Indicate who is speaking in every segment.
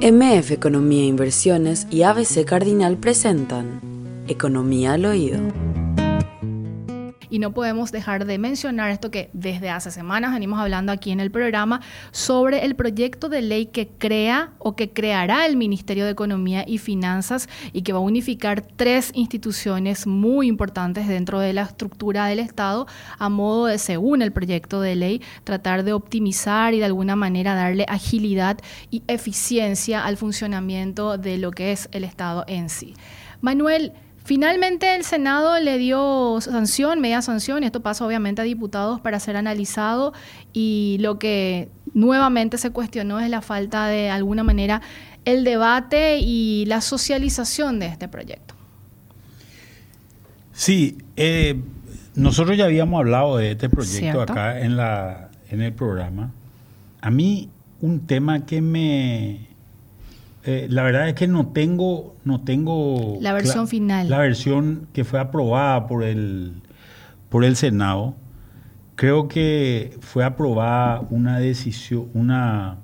Speaker 1: MF Economía e Inversiones y ABC Cardinal presentan Economía al Oído.
Speaker 2: Y no podemos dejar de mencionar esto que desde hace semanas venimos hablando aquí en el programa sobre el proyecto de ley que crea o que creará el Ministerio de Economía y Finanzas y que va a unificar tres instituciones muy importantes dentro de la estructura del Estado a modo de, según el proyecto de ley, tratar de optimizar y de alguna manera darle agilidad y eficiencia al funcionamiento de lo que es el Estado en sí. Manuel, Finalmente el Senado le dio sanción, media sanción, esto pasa obviamente a diputados para ser analizado y lo que nuevamente se cuestionó es la falta de alguna manera el debate y la socialización de este proyecto.
Speaker 3: Sí, eh, nosotros ya habíamos hablado de este proyecto acá en, la, en el programa. A mí un tema que me, eh, la verdad es que no tengo, no tengo
Speaker 2: la versión final.
Speaker 3: La versión que fue aprobada por el, por el Senado. Creo que fue aprobada una decisión, una,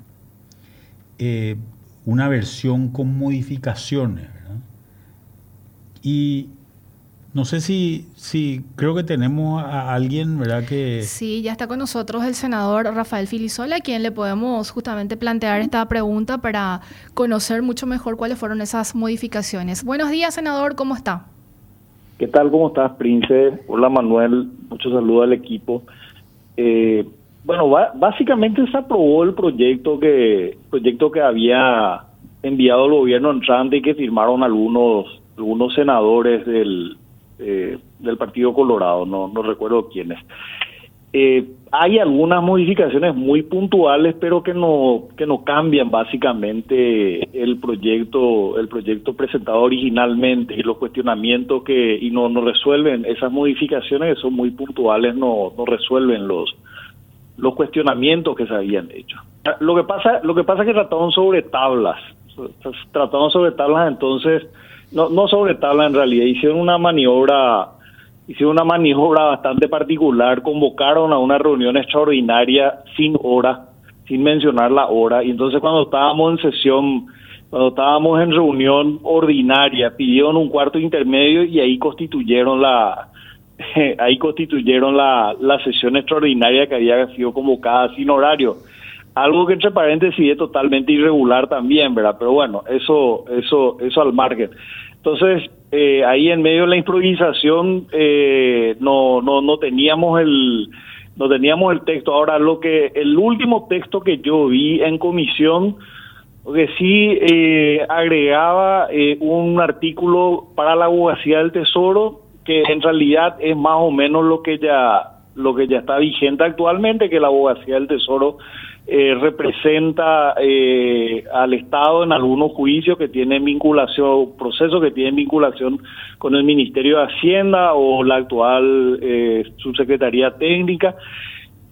Speaker 3: eh, una versión con modificaciones. Y no sé si, si creo que tenemos a alguien, ¿verdad? Que...
Speaker 2: Sí, ya está con nosotros el senador Rafael Filisola, a quien le podemos justamente plantear esta pregunta para conocer mucho mejor cuáles fueron esas modificaciones. Buenos días, senador, ¿cómo está?
Speaker 4: ¿Qué tal? ¿Cómo estás, Prince? Hola, Manuel. Muchos saludos al equipo. Eh, bueno, básicamente se aprobó el proyecto que, proyecto que había enviado el gobierno entrante y que firmaron algunos, algunos senadores del eh, del Partido Colorado, no, no recuerdo quiénes. Eh, hay algunas modificaciones muy puntuales, pero que no que no cambian básicamente el proyecto el proyecto presentado originalmente y los cuestionamientos que y no no resuelven esas modificaciones que son muy puntuales no no resuelven los los cuestionamientos que se habían hecho. Lo que pasa lo que pasa es que trataron sobre tablas, trataron sobre tablas entonces no, no sobre tabla en realidad, hicieron una maniobra, hicieron una maniobra bastante particular, convocaron a una reunión extraordinaria sin hora, sin mencionar la hora, y entonces cuando estábamos en sesión, cuando estábamos en reunión ordinaria, pidieron un cuarto intermedio y ahí constituyeron la ahí constituyeron la, la sesión extraordinaria que había sido convocada sin horario algo que entre paréntesis es totalmente irregular también, ¿verdad? Pero bueno, eso, eso, eso al margen. Entonces, eh, ahí en medio de la improvisación eh, no, no, no teníamos el no teníamos el texto. Ahora, lo que el último texto que yo vi en comisión, que sí eh, agregaba un artículo para la abogacía del Tesoro, que en realidad es más o menos lo que ya lo que ya está vigente actualmente, que la abogacía del Tesoro eh, representa eh, al Estado en algunos juicios que tienen vinculación, procesos que tienen vinculación con el Ministerio de Hacienda o la actual eh, subsecretaría técnica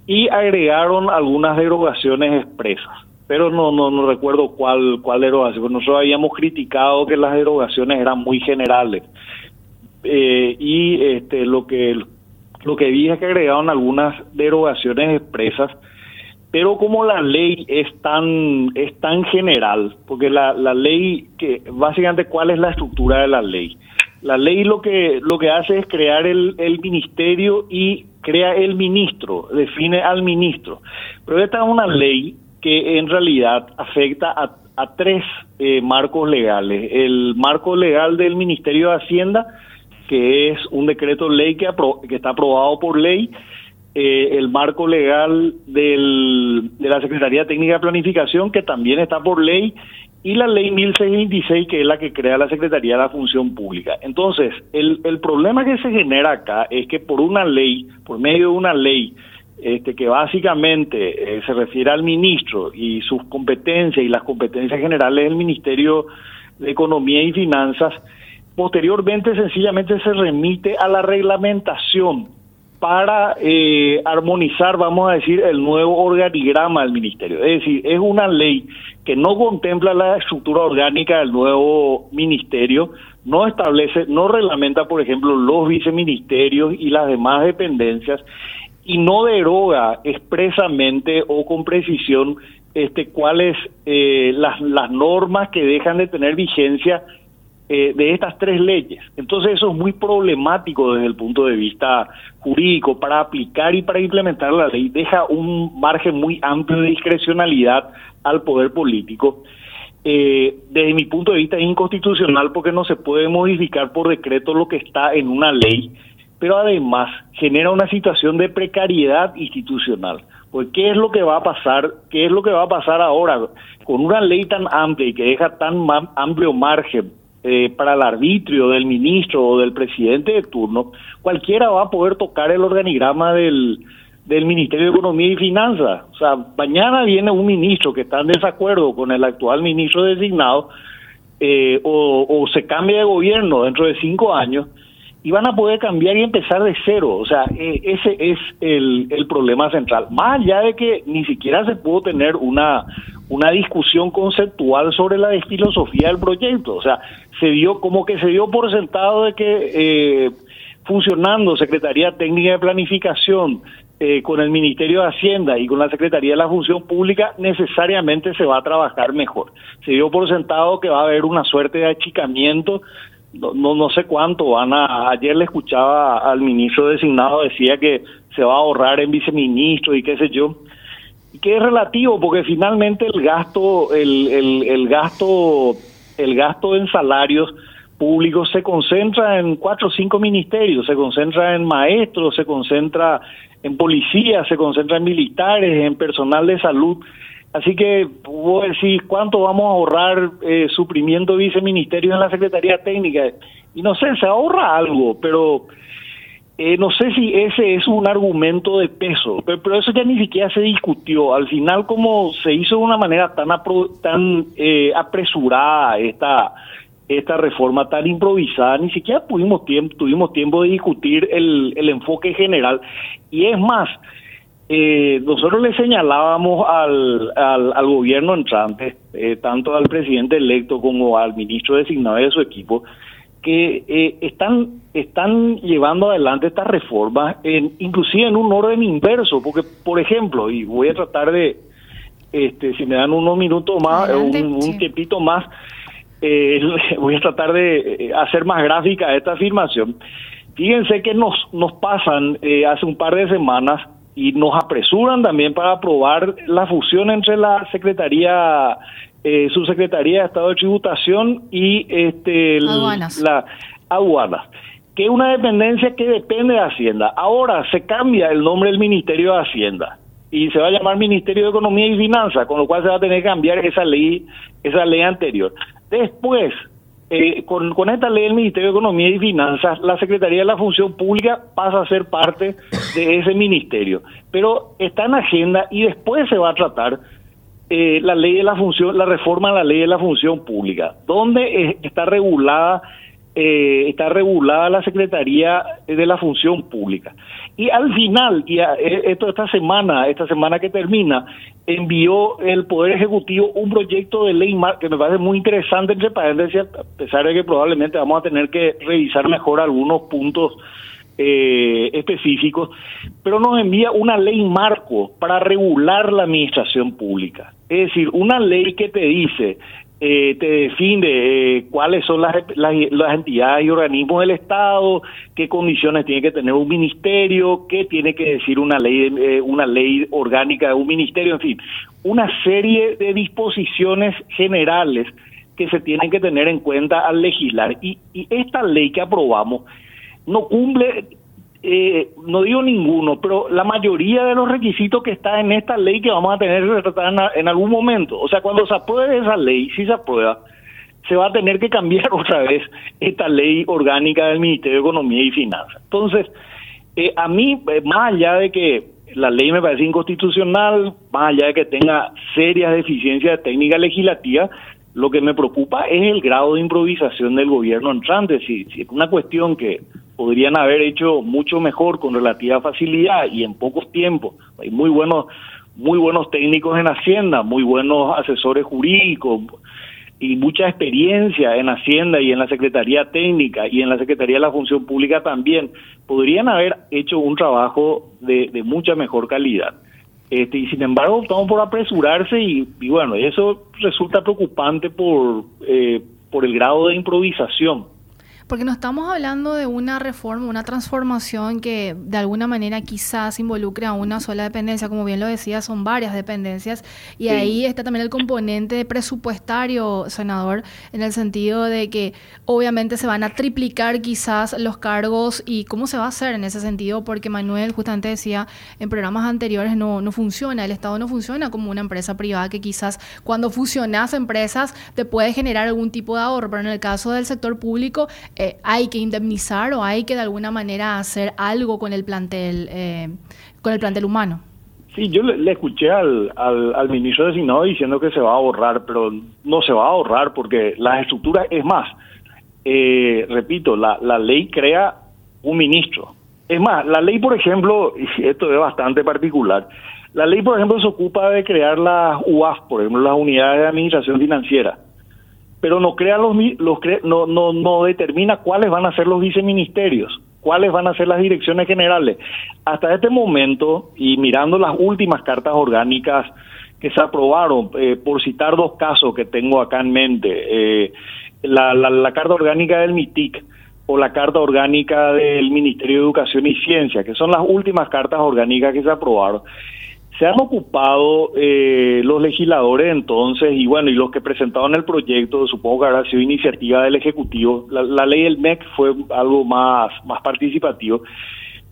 Speaker 4: y agregaron algunas derogaciones expresas. Pero no no no recuerdo cuál cuál derogación. Nosotros habíamos criticado que las derogaciones eran muy generales. Eh, y este lo que lo que vi es que agregaron algunas derogaciones expresas pero como la ley es tan es tan general porque la, la ley que básicamente cuál es la estructura de la ley la ley lo que lo que hace es crear el, el ministerio y crea el ministro define al ministro. Pero esta es una ley que en realidad afecta a, a tres eh, marcos legales. El marco legal del ministerio de hacienda que es un decreto ley que, que está aprobado por ley eh, el marco legal del, de la Secretaría Técnica de Planificación, que también está por ley, y la ley 1626, que es la que crea la Secretaría de la Función Pública. Entonces, el, el problema que se genera acá es que por una ley, por medio de una ley, este, que básicamente eh, se refiere al ministro y sus competencias y las competencias generales del Ministerio de Economía y Finanzas, posteriormente sencillamente se remite a la reglamentación para eh, armonizar, vamos a decir, el nuevo organigrama del ministerio. Es decir, es una ley que no contempla la estructura orgánica del nuevo ministerio, no establece, no reglamenta, por ejemplo, los viceministerios y las demás dependencias y no deroga expresamente o con precisión este, cuáles eh, las, las normas que dejan de tener vigencia eh, de estas tres leyes. Entonces eso es muy problemático desde el punto de vista jurídico para aplicar y para implementar la ley. Deja un margen muy amplio de discrecionalidad al poder político. Eh, desde mi punto de vista es inconstitucional porque no se puede modificar por decreto lo que está en una ley, pero además genera una situación de precariedad institucional. Pues qué es lo que va a pasar, qué es lo que va a pasar ahora con una ley tan amplia y que deja tan amplio margen eh, para el arbitrio del ministro o del presidente de turno, cualquiera va a poder tocar el organigrama del, del Ministerio de Economía y Finanzas. O sea, mañana viene un ministro que está en desacuerdo con el actual ministro designado eh, o, se cambia de gobierno dentro de cinco años y van a poder cambiar y empezar de cero. O sea, e, ese es el, el problema central. Más allá de que ni siquiera se pudo tener una, una discusión conceptual sobre la filosofía del proyecto. O sea, se dio como que se dio por sentado de que eh, funcionando Secretaría Técnica de Planificación eh, con el Ministerio de Hacienda y con la Secretaría de la Función Pública necesariamente se va a trabajar mejor. Se dio por sentado que va a haber una suerte de achicamiento no, no, sé cuánto van a ayer le escuchaba al ministro designado decía que se va a ahorrar en viceministro y qué sé yo que es relativo porque finalmente el gasto el, el, el gasto el gasto en salarios públicos se concentra en cuatro o cinco ministerios, se concentra en maestros, se concentra en policía, se concentra en militares, en personal de salud. Así que vos decís, ¿cuánto vamos a ahorrar eh, suprimiendo viceministerios en la Secretaría Técnica? Y no sé, se ahorra algo, pero eh, no sé si ese es un argumento de peso, pero, eso ya ni siquiera se discutió. Al final, como se hizo de una manera tan, tan eh, apresurada esta, reforma, tan improvisada, ni siquiera pudimos tuvimos tiempo de discutir el, el enfoque general. Y es más, eh, nosotros le señalábamos al, al, al gobierno entrante, eh, tanto al presidente electo como al ministro designado de su equipo, que eh, están están llevando adelante esta reforma, en, inclusive en un orden inverso, porque, por ejemplo, y voy a tratar de, este, si me dan unos minutos más, un, un tiempito más, eh, voy a tratar de eh, hacer más gráfica esta afirmación. Fíjense que nos, nos pasan eh, hace un par de semanas y nos apresuran también para aprobar la fusión entre la Secretaría eh, Subsecretaría de Estado de Tributación y este la aduanas que es una dependencia que depende de Hacienda. Ahora se cambia el nombre del Ministerio de Hacienda y se va a llamar Ministerio de Economía y Finanzas, con lo cual se va a tener que cambiar esa ley, esa ley anterior. Después, eh, con, con esta ley del Ministerio de Economía y Finanzas, la Secretaría de la Función Pública pasa a ser parte de ese ministerio, pero está en agenda y después se va a tratar eh, la ley de la función, la reforma a la ley de la función pública, donde está regulada eh, está regulada la Secretaría de la Función Pública. Y al final, y eh, esto esta semana, esta semana que termina, envió el Poder Ejecutivo un proyecto de ley que me parece muy interesante, entre paréntesis, a pesar de que probablemente vamos a tener que revisar mejor algunos puntos eh, específicos, pero nos envía una ley marco para regular la administración pública. Es decir, una ley que te dice eh, te define eh, cuáles son las, las, entidades y organismos del Estado, qué condiciones tiene que tener un ministerio, qué tiene que decir una ley, eh, una ley orgánica de un ministerio, en fin, una serie de disposiciones generales que se tienen que tener en cuenta al legislar. Y, y esta ley que aprobamos no cumple eh, no digo ninguno, pero la mayoría de los requisitos que está en esta ley que vamos a tener que tratar en, algún momento. O sea, cuando se apruebe esa ley, si se aprueba, se va a tener que cambiar otra vez esta ley orgánica del Ministerio de Economía y Finanzas. Entonces, eh, a mí, eh, más allá de que la ley me parece inconstitucional, más allá de que tenga serias deficiencias de técnica legislativa, lo que me preocupa es el grado de improvisación del gobierno entrante. Si es una cuestión que podrían haber hecho mucho mejor con relativa facilidad y en pocos tiempos. Hay muy buenos, muy buenos técnicos en Hacienda, muy buenos asesores jurídicos y mucha experiencia en Hacienda y en la Secretaría Técnica y en la Secretaría de la Función Pública también. Podrían haber hecho un trabajo de, de mucha mejor calidad. Este, y sin embargo optamos por apresurarse y, bueno, eso resulta preocupante por, eh, por el grado de improvisación.
Speaker 2: Porque no estamos hablando de una reforma, una transformación que de alguna manera quizás involucre a una sola dependencia, como bien lo decía, son varias dependencias. Y ahí está también el componente presupuestario, senador, en el sentido de que obviamente se van a triplicar quizás los cargos. Y cómo se va a hacer en ese sentido, porque Manuel justamente decía en programas anteriores no, no funciona, el Estado no funciona como una empresa privada que quizás cuando fusionas empresas te puede generar algún tipo de ahorro, pero en el caso del sector público eh, hay que indemnizar o hay que de alguna manera hacer algo con el plantel, eh, con el plantel humano.
Speaker 4: Sí, yo le, escuché al, al, ministro designado diciendo que se va a ahorrar, pero no se va a ahorrar porque las estructuras, es más, eh, repito, la, la ley crea un ministro. Es más, la ley, por ejemplo, y esto es bastante particular, la ley, por ejemplo, se ocupa de crear las UAF, por ejemplo, las unidades de administración financiera pero no crea los, los no, no, no determina cuáles van a ser los viceministerios, cuáles van a ser las direcciones generales. Hasta este momento, y mirando las últimas cartas orgánicas que se aprobaron, eh, por citar dos casos que tengo acá en mente, eh, la, carta orgánica del MITIC o la carta orgánica del Ministerio de Educación y Ciencia, que son las últimas cartas orgánicas que se aprobaron se han ocupado eh, los legisladores entonces y bueno, y los que presentaron el proyecto, supongo que habrá sido iniciativa del Ejecutivo, la, ley del MEC fue algo más, más participativo,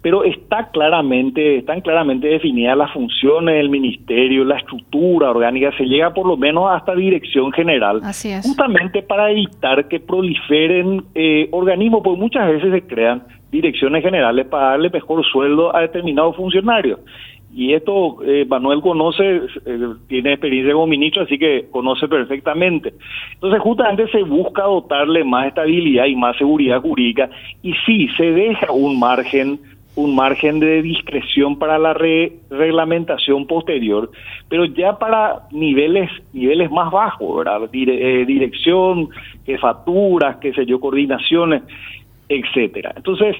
Speaker 4: pero está claramente, están claramente definidas las funciones del ministerio, la estructura orgánica, se llega por lo menos hasta dirección general,
Speaker 2: Así es.
Speaker 4: justamente para evitar que proliferen eh, organismos, porque muchas veces se crean direcciones generales para darle mejor sueldo a determinados funcionarios y esto eh, Manuel conoce, eh, tiene experiencia como ministro, así que conoce perfectamente. Entonces justamente se busca dotarle más estabilidad y más seguridad jurídica y sí, se deja un margen un margen de discreción para la reglamentación posterior, pero ya para niveles niveles más bajos, ¿verdad? Eh, dirección, jefaturas, qué sé yo, coordinaciones, etcétera. Entonces,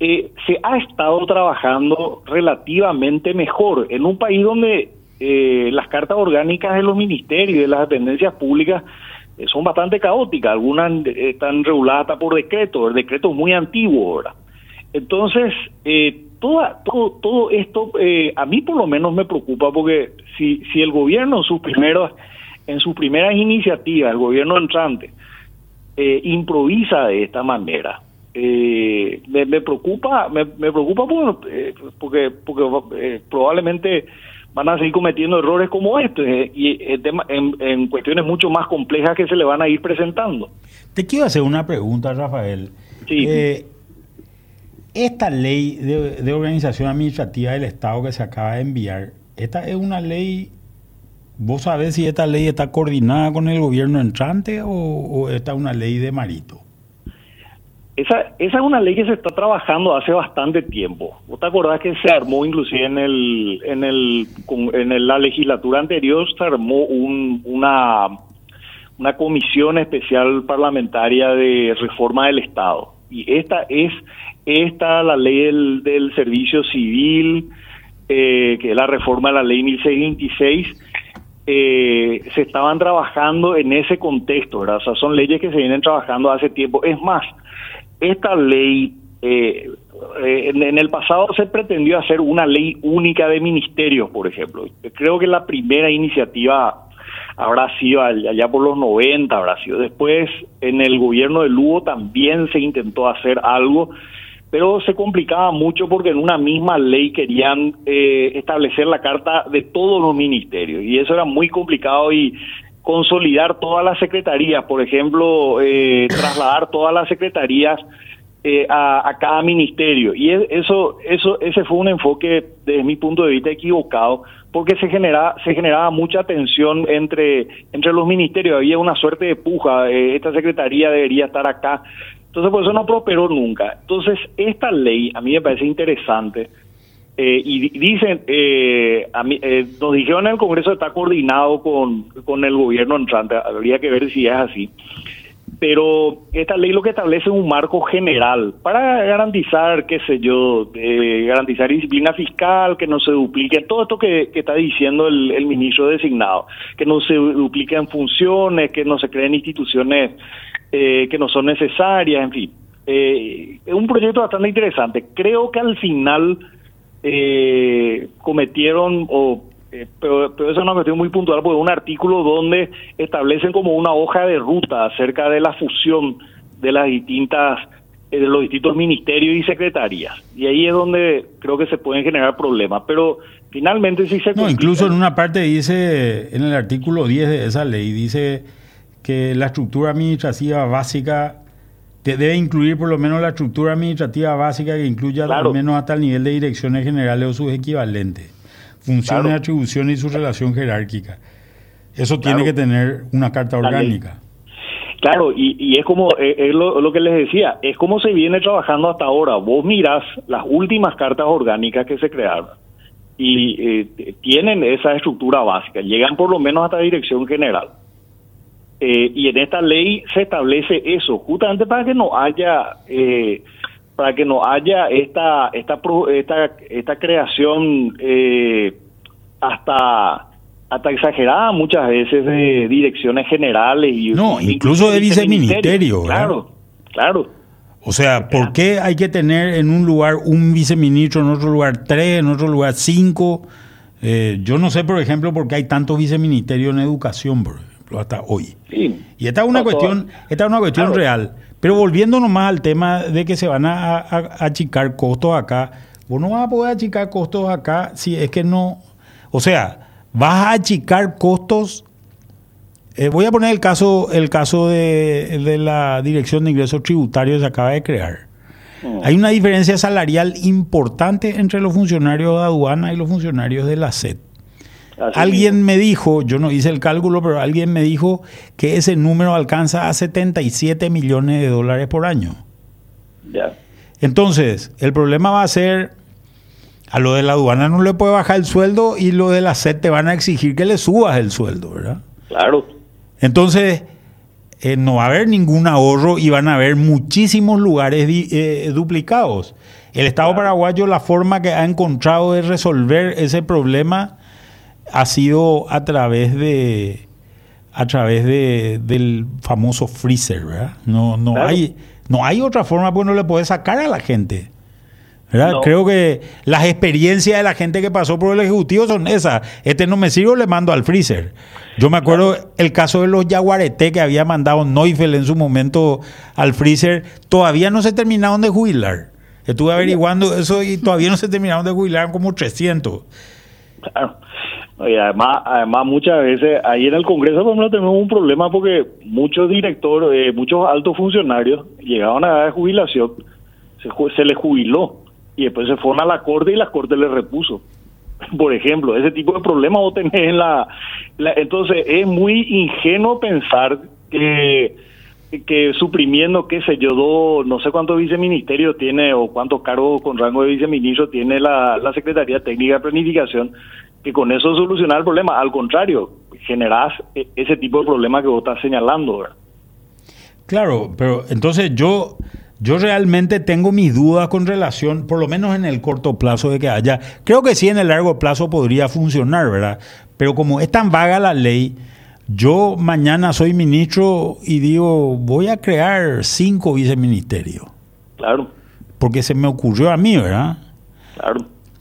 Speaker 4: eh, se ha estado trabajando relativamente mejor en un país donde eh, las cartas orgánicas de los ministerios y de las dependencias públicas eh, son bastante caóticas, algunas están reguladas por decreto, el decreto es muy antiguo ahora. Entonces, toda, todo, todo esto a mí por lo menos me preocupa porque si, si el gobierno en sus primeros en sus primeras iniciativas, el gobierno entrante, improvisa de esta manera, eh, me, preocupa me, preocupa eh, porque porque eh, probablemente van a seguir cometiendo errores como este y en, cuestiones mucho más complejas que se le van a ir presentando.
Speaker 3: Te quiero hacer una pregunta, Rafael. esta ley de, de, organización administrativa del Estado que se acaba de enviar, esta es una ley, ¿vos sabés si esta ley está coordinada con el gobierno entrante o, o esta es una ley de Marito?
Speaker 4: Esa, esa es una ley que se está trabajando hace bastante tiempo. ¿Vos te acordás que se armó inclusive en el en el en la legislatura anterior se armó un, una una comisión especial parlamentaria de reforma del Estado y esta es esta la ley del, servicio civil eh, que es la reforma de la ley 1626 eh, se estaban trabajando en ese contexto, ¿verdad? O sea, son leyes que se vienen trabajando hace tiempo. Es más, esta ley, eh, eh, en, el pasado se pretendió hacer una ley única de ministerios, por ejemplo. Creo que la primera iniciativa habrá sido allá por los 90, habrá sido. Después, en el gobierno de Lugo también se intentó hacer algo, pero se complicaba mucho porque en una misma ley querían eh, establecer la carta de todos los ministerios y eso era muy complicado y consolidar todas las secretarías, por ejemplo, eh, trasladar todas las secretarías eh, a, cada ministerio. Y eso, eso, ese fue un enfoque, desde mi punto de vista, equivocado, porque se generaba, se generaba mucha tensión entre, entre los ministerios. Había una suerte de puja, eh, esta secretaría debería estar acá. Entonces, por eso no prosperó nunca. Entonces, esta ley a mí me parece interesante eh, y dicen, eh, a mí, eh, nos dijeron en el Congreso está coordinado con, con el gobierno entrante, habría que ver si es así. pero esta ley lo que establece es un marco general para garantizar, qué sé yo, eh, garantizar disciplina fiscal, que no se duplique, todo esto que, está diciendo el, ministro designado, que no se dupliquen funciones, que no se creen instituciones eh, que no son necesarias, en fin. Eh, es un proyecto bastante interesante. Creo que al final cometieron o eh, pero, pero eso es una cuestión muy puntual, porque un artículo donde establecen como una hoja de ruta acerca de la fusión de las distintas eh, de los distintos ministerios y secretarías. Y ahí es donde creo que se pueden generar problemas. Pero finalmente sí se...
Speaker 3: No, incluso en una parte dice, en el artículo 10 de esa ley, dice que la estructura administrativa básica debe incluir por lo menos la estructura administrativa básica que incluya al menos hasta el nivel de direcciones generales o sus equivalentes función atribución y su relación jerárquica. Eso tiene que tener una carta orgánica.
Speaker 4: Claro, y, es como eh, es, lo, que les decía, es como se viene trabajando hasta ahora. Vos mirás las últimas cartas orgánicas que se crearon y eh, tienen esa estructura básica, llegan por lo menos hasta dirección general. Eh, y en esta ley se establece eso, justamente para que no haya para que no haya esta esta esta, esta creación eh, hasta hasta exagerada muchas veces de direcciones generales y
Speaker 3: no incluso de viceministerio
Speaker 4: claro claro.
Speaker 3: O sea ¿por qué hay que tener en un lugar un viceministro en otro lugar tres en otro lugar cinco eh, yo no sé por ejemplo por qué hay tantos viceministerios en educación por ejemplo hasta hoy y esta es una cuestión esta es una cuestión real pero volviendo nomás al tema de que se van a, achicar costos acá, vos no vas a poder achicar costos acá si es que no. O sea, vas a achicar costos. Eh, voy a poner el caso, el caso de, la Dirección de Ingresos Tributarios que se acaba de crear. Mm. Hay una diferencia salarial importante entre los funcionarios de aduana y los funcionarios de la SED alguien me dijo, yo no hice el cálculo, pero alguien me dijo que ese número alcanza a 77 millones de dólares por año. Ya. Entonces, el problema va a ser, a lo de la aduana no le puede bajar el sueldo y lo de la SED te van a exigir que le subas el sueldo, ¿verdad?
Speaker 4: Claro.
Speaker 3: Entonces, eh, no va a haber ningún ahorro y van a haber muchísimos lugares eh, duplicados. El Estado paraguayo, la forma que ha encontrado de resolver ese problema ha sido a través de a través de, del famoso freezer, ¿verdad? No, no hay no hay otra forma porque no le puede sacar a la gente. ¿verdad? Creo que las experiencias de la gente que pasó por el Ejecutivo son esas. Este no me sirve, le mando al freezer. Yo me acuerdo el caso de los Yaguareté que había mandado Neufel en su momento al freezer. Todavía no se terminaron de jubilar. Estuve averiguando eso y todavía no se terminaron de jubilar, como 300.
Speaker 4: Claro. Y además, además muchas veces ahí en el Congreso por tenemos un problema porque muchos directores, eh, muchos altos funcionarios llegaban a edad de jubilación, se, se les jubiló y después se fueron a la Corte y la Corte les repuso. Por ejemplo, ese tipo de problemas vos tenés en la, Entonces es muy ingenuo pensar que que suprimiendo, qué sé yo, no sé cuántos viceministerios tiene o cuántos cargos con rango de viceministro tiene la, la Secretaría Técnica de Planificación, que con eso solucionar el problema. Al contrario, generás e, ese tipo de problema que vos estás señalando.
Speaker 3: Claro, pero entonces yo, yo realmente tengo mis dudas con relación, por lo menos en el corto plazo de que haya, creo que sí en el largo plazo podría funcionar, ¿verdad? Pero como es tan vaga la ley, yo mañana soy ministro y digo, voy a crear cinco viceministerios.
Speaker 4: Claro.
Speaker 3: Porque se me ocurrió a mí, ¿verdad?
Speaker 4: Claro.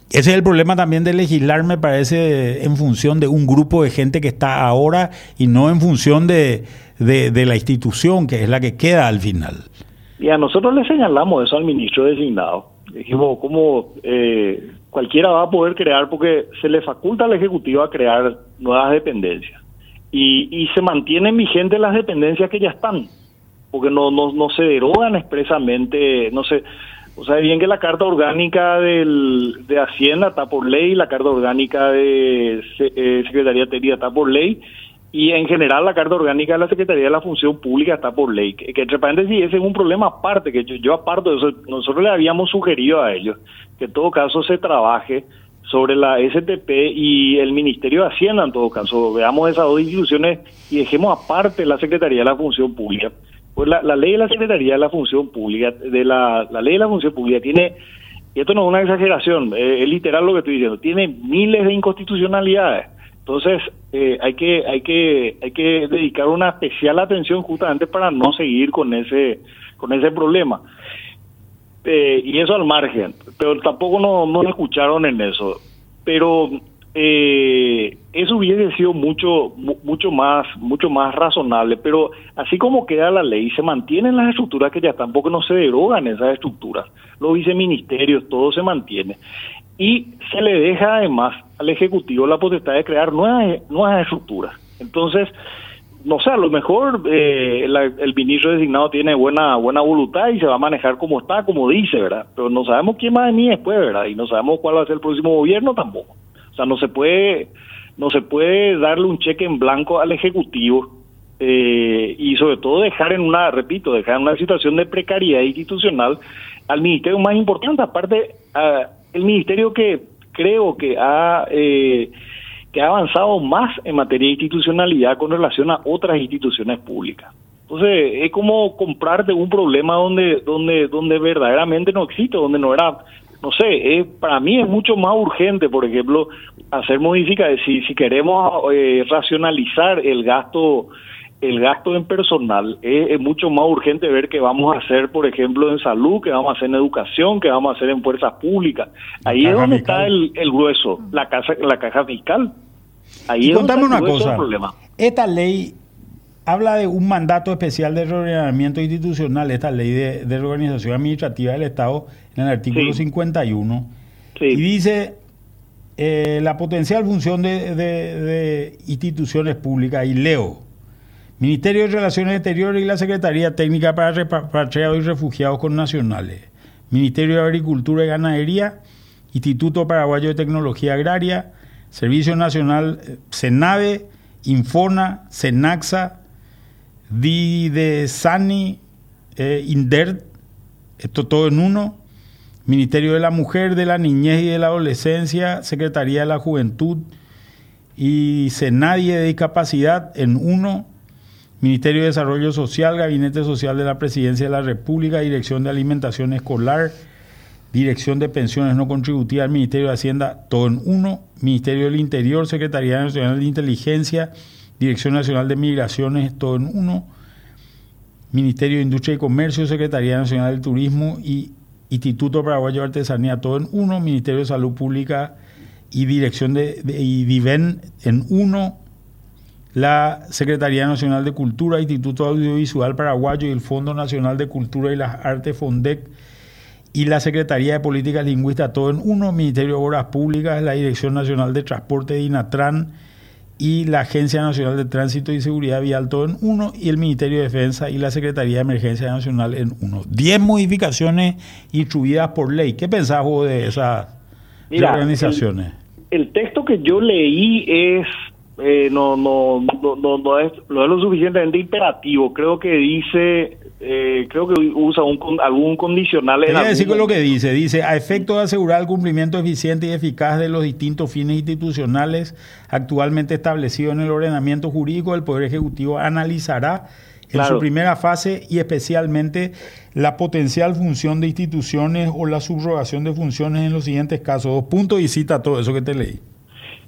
Speaker 3: Ese es el problema también de legislar, me parece, en función de un grupo de gente que está ahora y no en función de, de, la institución, que es la que queda al final.
Speaker 4: Y a nosotros le señalamos eso al ministro designado. Dijimos, como eh, cualquiera va a poder crear, porque se le faculta al Ejecutivo a crear nuevas dependencias. Y, y se mantienen vigentes las dependencias que ya están, porque no, no, no se derogan expresamente, no se o sea, bien que la carta orgánica del, de Hacienda está por ley, la carta orgánica de eh, Secretaría Técnica está por ley, y en general la carta orgánica de la Secretaría de la Función Pública está por ley. Que, que entre paréntesis, ese es un problema aparte, que yo, yo aparto de eso, nosotros le habíamos sugerido a ellos que en todo caso se trabaje sobre la STP y el Ministerio de Hacienda en todo caso. Veamos esas dos instituciones y dejemos aparte la Secretaría de la Función Pública Pues la, ley de la Secretaría de la Función Pública, de la, ley de la Función Pública tiene, y esto no es una exageración, eh, es literal lo que estoy diciendo, tiene miles de inconstitucionalidades. Entonces, eh, hay que hay que hay que dedicar una especial atención justamente para no seguir con ese con ese problema. Eh, y eso al margen, pero tampoco no, no escucharon en eso. Pero eh, eso hubiese sido mucho mucho más mucho más razonable pero así como queda la ley se mantienen las estructuras que ya porque no se derogan esas estructuras los viceministerios todo se mantiene y se le deja además al Ejecutivo la potestad de crear nuevas, nuevas estructuras. Entonces, no sé, a lo mejor eh, el ministro designado tiene buena buena voluntad y se va a manejar como está, como dice, ¿verdad? Pero no sabemos quién va a venir después, ¿verdad? Y no sabemos cuál va a ser el próximo gobierno tampoco. Sea, no se puede no se puede darle un cheque en blanco al Ejecutivo eh, y sobre todo dejar en una, repito, dejar en una situación de precariedad institucional al ministerio más importante, aparte, el ministerio que creo que ha eh, que ha avanzado más en materia de institucionalidad con relación a otras instituciones públicas. Entonces, es como comprarte un problema donde donde donde verdaderamente no existe, donde no era no sé, para mí es mucho más urgente, por ejemplo, hacer modificaciones, si, si queremos eh, racionalizar el gasto el gasto en personal es, mucho más urgente ver qué vamos a hacer, por ejemplo, en salud, qué vamos a hacer en educación, qué vamos a hacer en fuerzas públicas. Ahí es donde está el, el, grueso, la, casa, la caja fiscal. Ahí
Speaker 3: es donde una cosa, problema. Esta ley habla de un mandato especial de reordenamiento institucional, esta ley de, reorganización administrativa del Estado, en el artículo 51, y dice eh, la potencial función de, de instituciones públicas, y leo, Ministerio de Relaciones Exteriores y la Secretaría Técnica para Repatriados y Refugiados con Nacionales. Ministerio de Agricultura y Ganadería, Instituto Paraguayo de Tecnología Agraria, Servicio Nacional eh, SENAVE, Infona, SENAXA, DIDESANI, eh, INDERT, esto todo en uno. Ministerio de la Mujer, de la Niñez y de la Adolescencia, Secretaría de la Juventud y SENADIE de Discapacidad en uno. Ministerio de Desarrollo Social, Gabinete Social de la Presidencia de la República, Dirección de Alimentación Escolar, Dirección de Pensiones No Contributivas, Ministerio de Hacienda, todo en uno, Ministerio del Interior, Secretaría Nacional de Inteligencia, Dirección Nacional de Migraciones, todo en uno, Ministerio de Industria y Comercio, Secretaría Nacional del Turismo y Instituto Paraguayo de Artesanía, todo en uno, Ministerio de Salud Pública y Dirección de, de IDIVEN en uno, la Secretaría Nacional de Cultura, Instituto Audiovisual Paraguayo y el Fondo Nacional de Cultura y las Artes FONDEC y la Secretaría de Políticas Lingüísticas, todo en uno, Ministerio de Obras Públicas, la Dirección Nacional de Transporte de INATRAN y la Agencia Nacional de Tránsito y Seguridad Vial, todo en uno, y el Ministerio de Defensa y la Secretaría de Emergencia Nacional en uno. Diez modificaciones instruidas por ley. ¿Qué pensás vos de esas organizaciones?
Speaker 4: el texto que yo leí es eh, no, no, no, no, es, lo suficientemente imperativo. Creo que dice, eh, creo que usa un, algún condicional.
Speaker 3: Voy a decir lo que dice. Dice, a efecto de asegurar el cumplimiento eficiente y eficaz de los distintos fines institucionales actualmente establecidos en el ordenamiento jurídico, el Poder Ejecutivo analizará en su primera fase y especialmente la potencial función de instituciones o la subrogación de funciones en los siguientes casos. Dos puntos y cita todo eso que te leí.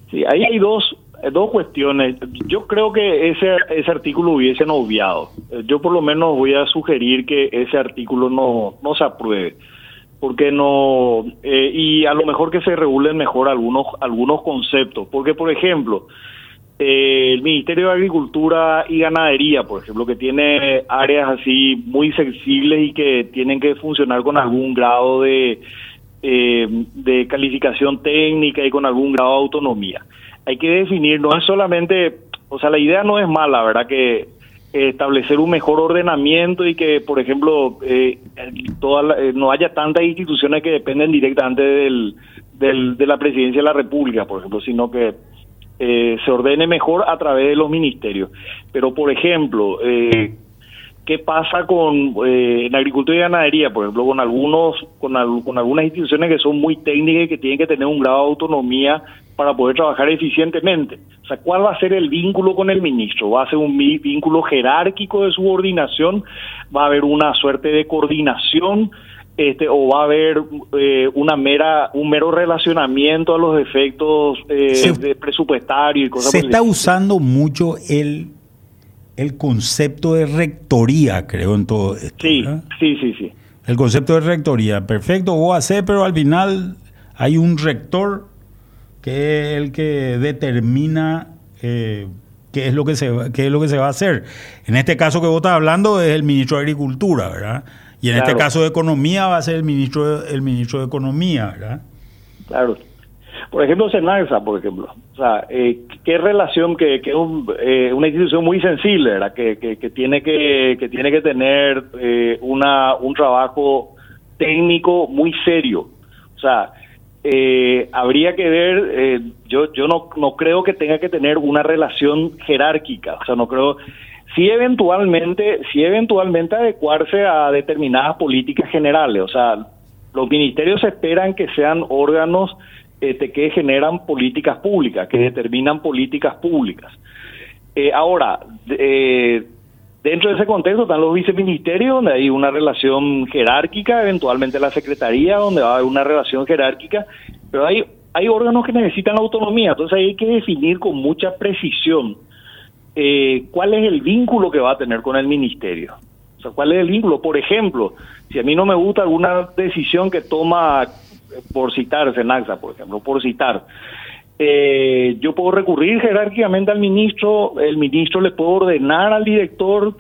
Speaker 4: Sí, ahí hay dos dos cuestiones. Yo creo que ese, ese artículo hubiesen obviado. Eh, yo por lo menos voy a sugerir que ese artículo no, no se apruebe. Porque no, eh, y a lo mejor que se regulen mejor algunos, algunos conceptos. Porque, por ejemplo, el Ministerio de Agricultura y Ganadería, por ejemplo, que tiene áreas así muy sensibles y que tienen que funcionar con algún grado de, de calificación técnica y con algún grado de autonomía hay que definir, no es solamente, o sea, la idea no es mala, ¿verdad? Que establecer un mejor ordenamiento y que, por ejemplo, eh, toda eh, no haya tantas instituciones que dependen directamente del, del, de la presidencia de la República, por ejemplo, sino que eh, se ordene mejor a través de los ministerios. Pero, por ejemplo, qué pasa con eh, en agricultura y ganadería, por ejemplo, con algunos con, con algunas instituciones que son muy técnicas y que tienen que tener un grado de autonomía para poder trabajar eficientemente. O sea, ¿cuál va a ser el vínculo con el ministro? ¿Va a ser un vínculo jerárquico de subordinación? ¿Va a haber una suerte de coordinación? Este, o va a haber eh, una mera un mero relacionamiento a los efectos eh, de presupuestario y cosas
Speaker 3: Se está usando mucho el el concepto de rectoría, creo, en todo esto.
Speaker 4: Sí, sí, sí, sí.
Speaker 3: El concepto de rectoría, perfecto, vos hacer, pero al final hay un rector que es el que determina eh, qué, es lo que se, qué es lo que se va a hacer. En este caso que vos estás hablando es el ministro de Agricultura, ¿verdad? Y en este caso de Economía va a ser el ministro, el ministro de Economía, ¿verdad?
Speaker 4: Claro. Por ejemplo, Senarsa, por ejemplo. O sea, eh, qué relación que, es eh, una institución muy sensible, ¿verdad? Que, que, tiene que, que tiene que tener eh, una, un trabajo técnico muy serio. O sea, habría que ver, yo, yo no, no creo que tenga que tener una relación jerárquica. O sea, no creo sí eventualmente, sí eventualmente adecuarse a determinadas políticas generales. O sea, los ministerios esperan que sean órganos este, que generan políticas públicas, que determinan políticas públicas. Eh, ahora, eh, dentro de ese contexto están los viceministerios, donde hay una relación jerárquica, eventualmente la secretaría, donde va a haber una relación jerárquica, pero hay, hay órganos que necesitan autonomía, entonces hay que definir con mucha precisión eh, cuál es el vínculo que va a tener con el ministerio. O sea, cuál es el vínculo. Por ejemplo, si a mí no me gusta alguna decisión que toma por citar Senaxa, por ejemplo, por citar. Eh, yo puedo recurrir jerárquicamente al ministro, el ministro le puede ordenar al director,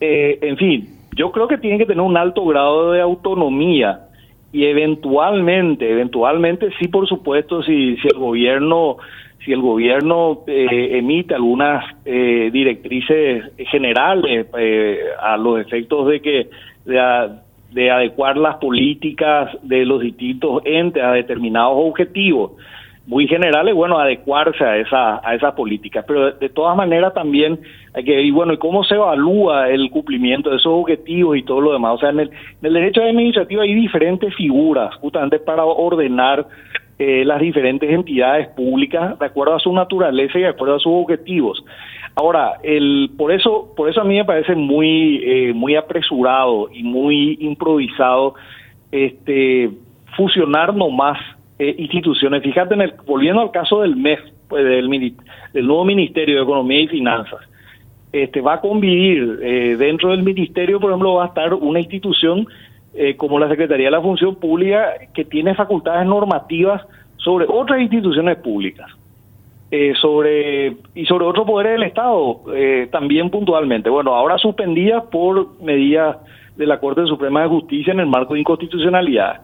Speaker 4: eh, en fin, yo creo que tiene que tener un alto grado de autonomía y eventualmente, eventualmente sí, por supuesto, si, si el gobierno si el gobierno eh, emite algunas directrices generales a los efectos de que de adecuar las políticas de los distintos entes a determinados objetivos muy generales, bueno, adecuarse a esa a esas políticas, pero de, todas maneras también hay que ver, bueno, ¿y cómo se evalúa el cumplimiento de esos objetivos y todo lo demás? O sea, en el, en el derecho administrativo hay diferentes figuras justamente para ordenar eh, las diferentes entidades públicas de acuerdo a su naturaleza y de acuerdo a sus objetivos. Ahora, el, por eso, por eso a mí me parece muy, eh, muy apresurado y muy improvisado, este, fusionar nomás eh, instituciones. Fíjate, en el, volviendo al caso del MEF, pues, del, nuevo Ministerio de Economía y Finanzas, este, va a convivir eh, dentro del ministerio, por ejemplo, va a estar una institución como la Secretaría de la Función Pública que tiene facultades normativas sobre otras instituciones públicas. Eh, sobre y sobre otros poderes del Estado eh, también puntualmente. Bueno, ahora suspendidas por medidas de la Corte Suprema de Justicia en el marco de inconstitucionalidad.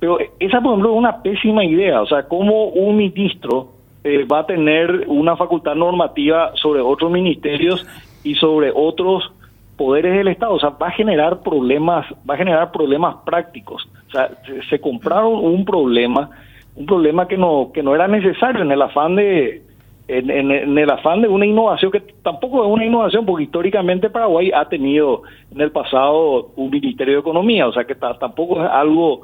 Speaker 4: Pero esa, por ejemplo, es una pésima idea. O sea, ¿cómo un ministro eh, va a tener una facultad normativa sobre otros ministerios y sobre otros poderes del Estado? O sea, va a generar problemas, va a generar problemas prácticos. O sea, se compraron un problema un problema que no que no era necesario en el afán de en, el afán de una innovación que tampoco es una innovación porque históricamente Paraguay ha tenido en el pasado un ministerio de economía o sea que tampoco es algo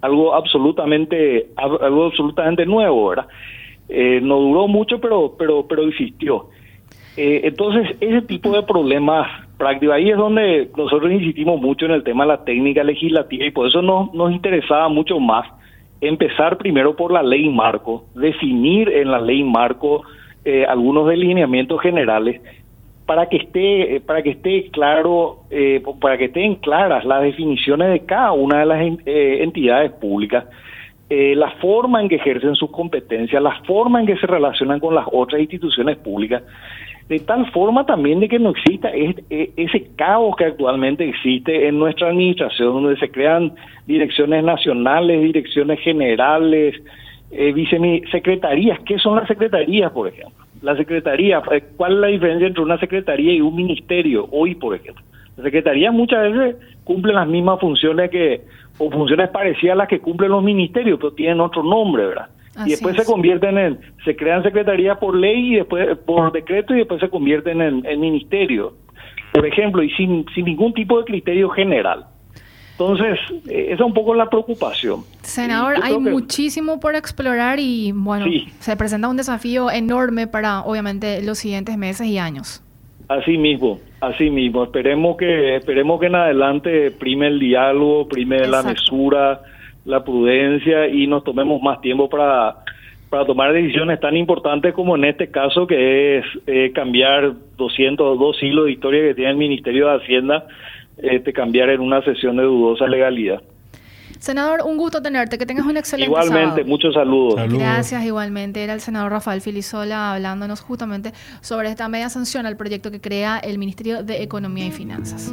Speaker 4: algo absolutamente algo absolutamente nuevo verdad eh, no duró mucho pero pero pero existió. Eh, entonces ese tipo de problemas prácticos ahí es donde nosotros insistimos mucho en el tema de la técnica legislativa y por eso nos nos interesaba mucho más empezar primero por la ley marco, definir en la ley marco eh, algunos delineamientos generales para que esté eh, para que esté claro eh, para que estén claras las definiciones de cada una de las entidades públicas la forma en que ejercen sus competencias la forma en que se relacionan con las otras instituciones públicas de tal forma también de que no exista e, ese caos que actualmente existe en nuestra administración, donde se crean direcciones nacionales, direcciones generales, eh, secretarías. ¿Qué son las secretarías, por ejemplo? La secretaría, eh, ¿cuál es la diferencia entre una secretaría y un ministerio hoy, por ejemplo? Las secretarías muchas veces cumplen las mismas funciones que, o funciones parecidas a las que cumplen los ministerios, pero tienen otro nombre, ¿verdad? Y después se convierten en, se crean secretarías por ley y después por decreto y después se convierten en, en ministerio. por ejemplo, y sin, sin ningún tipo de criterio general. Entonces, eh, esa es un poco la preocupación.
Speaker 2: Senador, hay muchísimo por explorar y bueno, se presenta un desafío enorme para obviamente los siguientes meses y años.
Speaker 4: Así mismo, así mismo. Esperemos que esperemos que en adelante prime el diálogo, prime la mesura, la prudencia y nos tomemos más tiempo para para tomar decisiones tan importantes como en este caso que es eh, cambiar 202 hilos de historia que tiene el Ministerio de Hacienda, este, cambiar en una sesión de dudosa legalidad.
Speaker 2: Senador, un gusto tenerte, que tengas un excelente
Speaker 4: Igualmente, muchos saludos.
Speaker 2: Gracias, igualmente. Era el senador Rafael Filisola hablándonos justamente sobre esta media sanción al proyecto que crea el Ministerio de Economía y Finanzas.